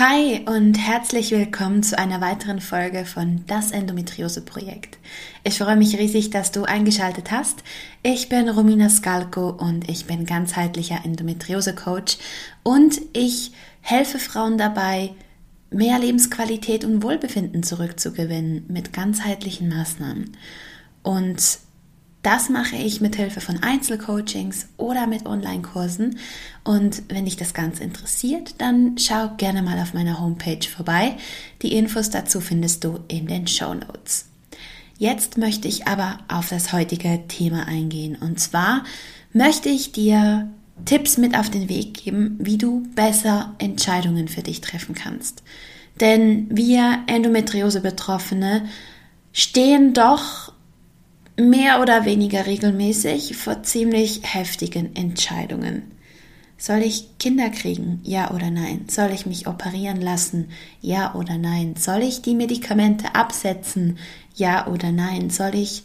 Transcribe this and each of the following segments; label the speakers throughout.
Speaker 1: Hi und herzlich willkommen zu einer weiteren Folge von Das Endometriose Projekt. Ich freue mich riesig, dass du eingeschaltet hast. Ich bin Romina Skalko und ich bin ganzheitlicher Endometriose Coach und ich helfe Frauen dabei, mehr Lebensqualität und Wohlbefinden zurückzugewinnen mit ganzheitlichen Maßnahmen. Und das mache ich mit Hilfe von Einzelcoachings oder mit Online-Kursen. Und wenn dich das Ganze interessiert, dann schau gerne mal auf meiner Homepage vorbei. Die Infos dazu findest du in den Show Notes. Jetzt möchte ich aber auf das heutige Thema eingehen. Und zwar möchte ich dir Tipps mit auf den Weg geben, wie du besser Entscheidungen für dich treffen kannst. Denn wir Endometriose-Betroffene stehen doch mehr oder weniger regelmäßig vor ziemlich heftigen Entscheidungen. Soll ich Kinder kriegen? Ja oder nein? Soll ich mich operieren lassen? Ja oder nein? Soll ich die Medikamente absetzen? Ja oder nein? Soll ich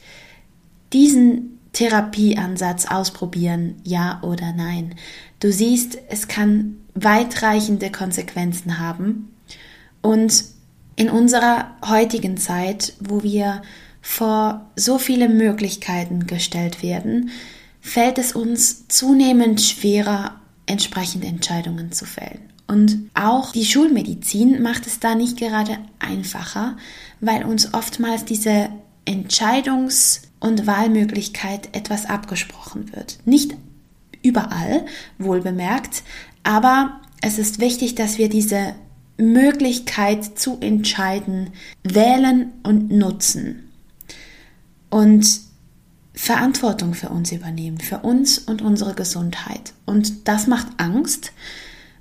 Speaker 1: diesen Therapieansatz ausprobieren? Ja oder nein? Du siehst, es kann weitreichende Konsequenzen haben. Und in unserer heutigen Zeit, wo wir vor so viele Möglichkeiten gestellt werden, fällt es uns zunehmend schwerer, entsprechende Entscheidungen zu fällen. Und auch die Schulmedizin macht es da nicht gerade einfacher, weil uns oftmals diese Entscheidungs- und Wahlmöglichkeit etwas abgesprochen wird. Nicht überall, wohl bemerkt, aber es ist wichtig, dass wir diese Möglichkeit zu entscheiden wählen und nutzen und Verantwortung für uns übernehmen, für uns und unsere Gesundheit. Und das macht Angst.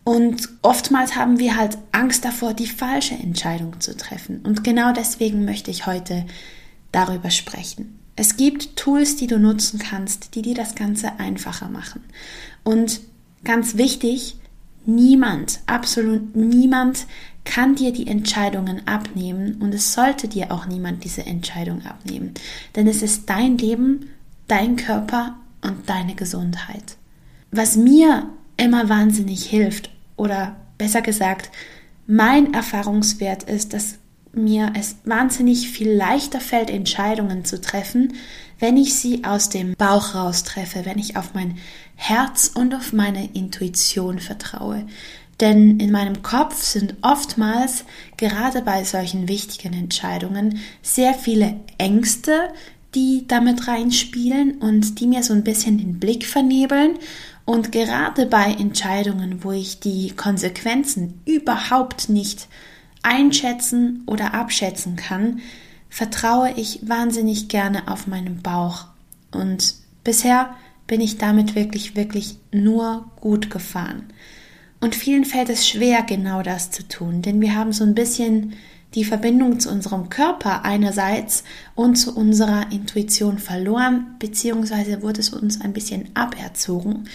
Speaker 1: Und oftmals haben wir halt Angst davor, die falsche Entscheidung zu treffen. Und genau deswegen möchte ich heute darüber sprechen. Es gibt Tools, die du nutzen kannst, die dir das Ganze einfacher machen. Und ganz wichtig, niemand, absolut niemand kann dir die Entscheidungen abnehmen und es sollte dir auch niemand diese Entscheidung abnehmen. Denn es ist dein Leben, dein Körper und deine Gesundheit. Was mir immer wahnsinnig hilft oder besser gesagt, mein Erfahrungswert ist, dass mir es wahnsinnig viel leichter fällt, Entscheidungen zu treffen, wenn ich sie aus dem Bauch raus treffe, wenn ich auf mein Herz und auf meine Intuition vertraue. Denn in meinem Kopf sind oftmals, gerade bei solchen wichtigen Entscheidungen, sehr viele Ängste, die damit reinspielen und die mir so ein bisschen den Blick vernebeln. Und gerade bei Entscheidungen, wo ich die Konsequenzen überhaupt nicht einschätzen oder abschätzen kann, vertraue ich wahnsinnig gerne auf meinen Bauch. Und bisher bin ich damit wirklich, wirklich nur gut gefahren. Und vielen fällt es schwer, genau das zu tun, denn wir haben so ein bisschen die Verbindung zu unserem Körper einerseits und zu unserer Intuition verloren, beziehungsweise wurde es uns ein bisschen aberzogen.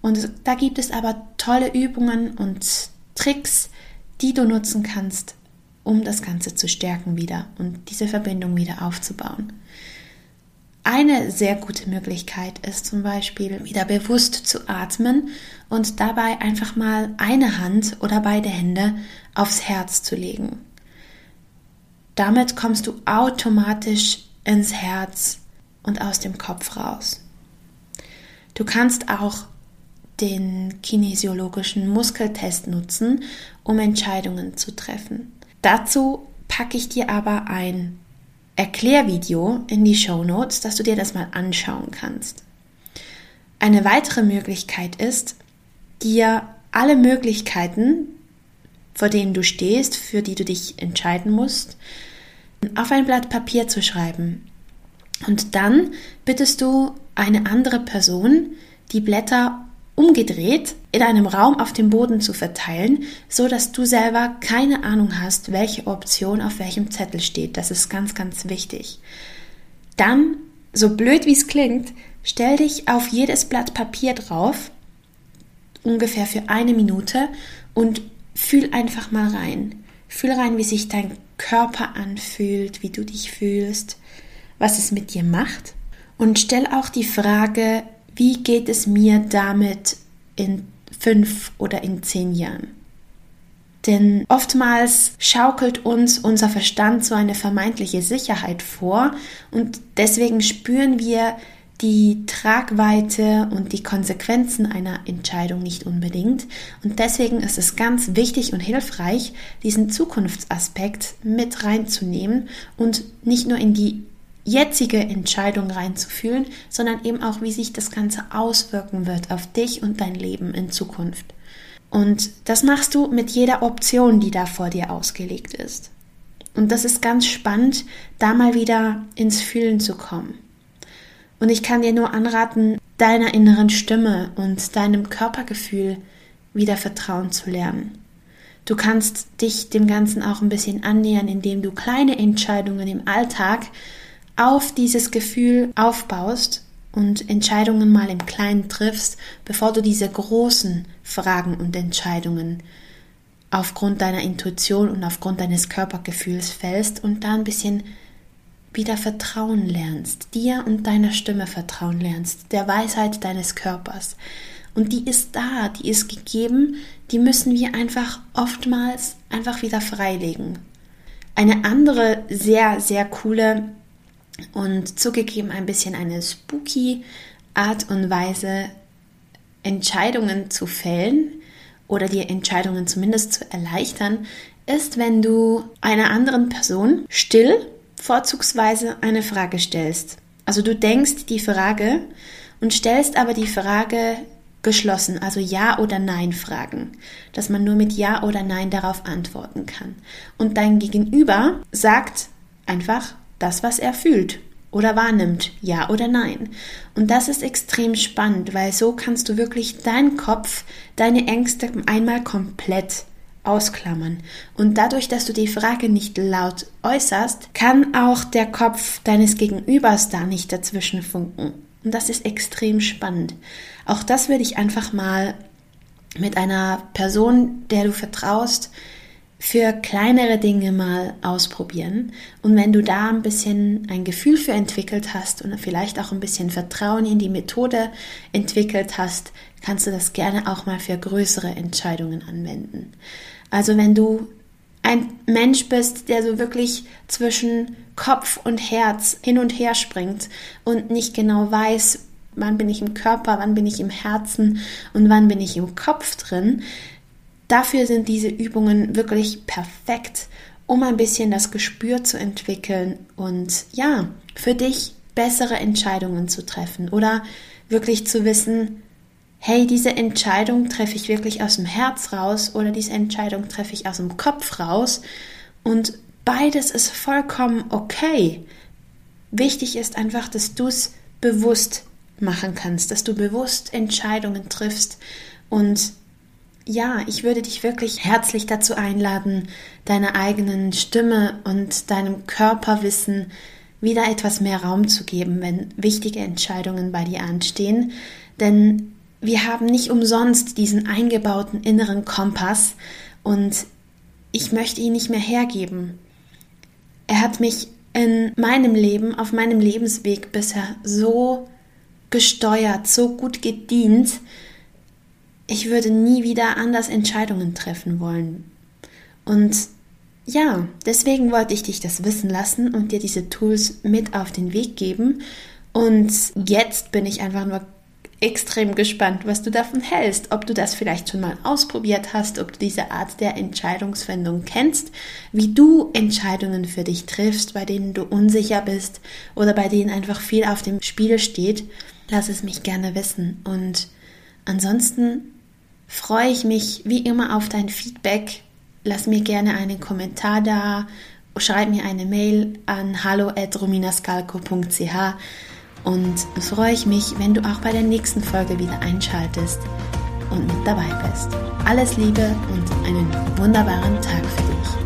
Speaker 1: Und da gibt es aber tolle Übungen und Tricks, die du nutzen kannst, um das Ganze zu stärken wieder und diese Verbindung wieder aufzubauen. Eine sehr gute Möglichkeit ist zum Beispiel wieder bewusst zu atmen und dabei einfach mal eine Hand oder beide Hände aufs Herz zu legen. Damit kommst du automatisch ins Herz und aus dem Kopf raus. Du kannst auch den kinesiologischen Muskeltest nutzen, um Entscheidungen zu treffen. Dazu packe ich dir aber ein Erklärvideo in die Show Notes, dass du dir das mal anschauen kannst. Eine weitere Möglichkeit ist, dir alle Möglichkeiten, vor denen du stehst, für die du dich entscheiden musst, auf ein Blatt Papier zu schreiben. Und dann bittest du eine andere Person, die Blätter umgedreht in einem Raum auf dem Boden zu verteilen, so dass du selber keine Ahnung hast, welche Option auf welchem Zettel steht. Das ist ganz, ganz wichtig. dann, so blöd wie es klingt, stell dich auf jedes Blatt Papier drauf, ungefähr für eine Minute und fühl einfach mal rein. Fühl rein, wie sich dein Körper anfühlt, wie du dich fühlst, was es mit dir macht. Und stell auch die Frage, wie geht es mir damit in fünf oder in zehn Jahren? Denn oftmals schaukelt uns unser Verstand so eine vermeintliche Sicherheit vor und deswegen spüren wir die Tragweite und die Konsequenzen einer Entscheidung nicht unbedingt. Und deswegen ist es ganz wichtig und hilfreich, diesen Zukunftsaspekt mit reinzunehmen und nicht nur in die jetzige Entscheidung reinzufühlen, sondern eben auch, wie sich das Ganze auswirken wird auf dich und dein Leben in Zukunft. Und das machst du mit jeder Option, die da vor dir ausgelegt ist. Und das ist ganz spannend, da mal wieder ins Fühlen zu kommen. Und ich kann dir nur anraten, deiner inneren Stimme und deinem Körpergefühl wieder vertrauen zu lernen. Du kannst dich dem Ganzen auch ein bisschen annähern, indem du kleine Entscheidungen im Alltag auf dieses Gefühl aufbaust und Entscheidungen mal im Kleinen triffst, bevor du diese großen Fragen und Entscheidungen aufgrund deiner Intuition und aufgrund deines Körpergefühls fällst und da ein bisschen wieder vertrauen lernst, dir und deiner Stimme vertrauen lernst, der Weisheit deines Körpers. Und die ist da, die ist gegeben, die müssen wir einfach oftmals einfach wieder freilegen. Eine andere sehr, sehr coole und zugegeben ein bisschen eine spooky Art und Weise, Entscheidungen zu fällen oder dir Entscheidungen zumindest zu erleichtern, ist, wenn du einer anderen Person still vorzugsweise eine Frage stellst. Also du denkst die Frage und stellst aber die Frage geschlossen, also Ja oder Nein Fragen, dass man nur mit Ja oder Nein darauf antworten kann. Und dein Gegenüber sagt einfach das, was er fühlt oder wahrnimmt, ja oder nein. Und das ist extrem spannend, weil so kannst du wirklich deinen Kopf, deine Ängste einmal komplett ausklammern. Und dadurch, dass du die Frage nicht laut äußerst, kann auch der Kopf deines Gegenübers da nicht dazwischen funken. Und das ist extrem spannend. Auch das würde ich einfach mal mit einer Person, der du vertraust, für kleinere Dinge mal ausprobieren. Und wenn du da ein bisschen ein Gefühl für entwickelt hast und vielleicht auch ein bisschen Vertrauen in die Methode entwickelt hast, kannst du das gerne auch mal für größere Entscheidungen anwenden. Also wenn du ein Mensch bist, der so wirklich zwischen Kopf und Herz hin und her springt und nicht genau weiß, wann bin ich im Körper, wann bin ich im Herzen und wann bin ich im Kopf drin, Dafür sind diese Übungen wirklich perfekt, um ein bisschen das Gespür zu entwickeln und ja, für dich bessere Entscheidungen zu treffen oder wirklich zu wissen, hey, diese Entscheidung treffe ich wirklich aus dem Herz raus oder diese Entscheidung treffe ich aus dem Kopf raus und beides ist vollkommen okay. Wichtig ist einfach, dass du es bewusst machen kannst, dass du bewusst Entscheidungen triffst und ja, ich würde dich wirklich herzlich dazu einladen, deiner eigenen Stimme und deinem Körperwissen wieder etwas mehr Raum zu geben, wenn wichtige Entscheidungen bei dir anstehen. Denn wir haben nicht umsonst diesen eingebauten inneren Kompass und ich möchte ihn nicht mehr hergeben. Er hat mich in meinem Leben, auf meinem Lebensweg bisher so gesteuert, so gut gedient, ich würde nie wieder anders Entscheidungen treffen wollen. Und ja, deswegen wollte ich dich das wissen lassen und dir diese Tools mit auf den Weg geben. Und jetzt bin ich einfach nur extrem gespannt, was du davon hältst, ob du das vielleicht schon mal ausprobiert hast, ob du diese Art der Entscheidungsfindung kennst, wie du Entscheidungen für dich triffst, bei denen du unsicher bist oder bei denen einfach viel auf dem Spiel steht. Lass es mich gerne wissen. Und ansonsten freue ich mich wie immer auf dein Feedback. Lass mir gerne einen Kommentar da, schreib mir eine Mail an hallo@rominascalco.ch und freue ich mich, wenn du auch bei der nächsten Folge wieder einschaltest und mit dabei bist. Alles Liebe und einen wunderbaren Tag für dich.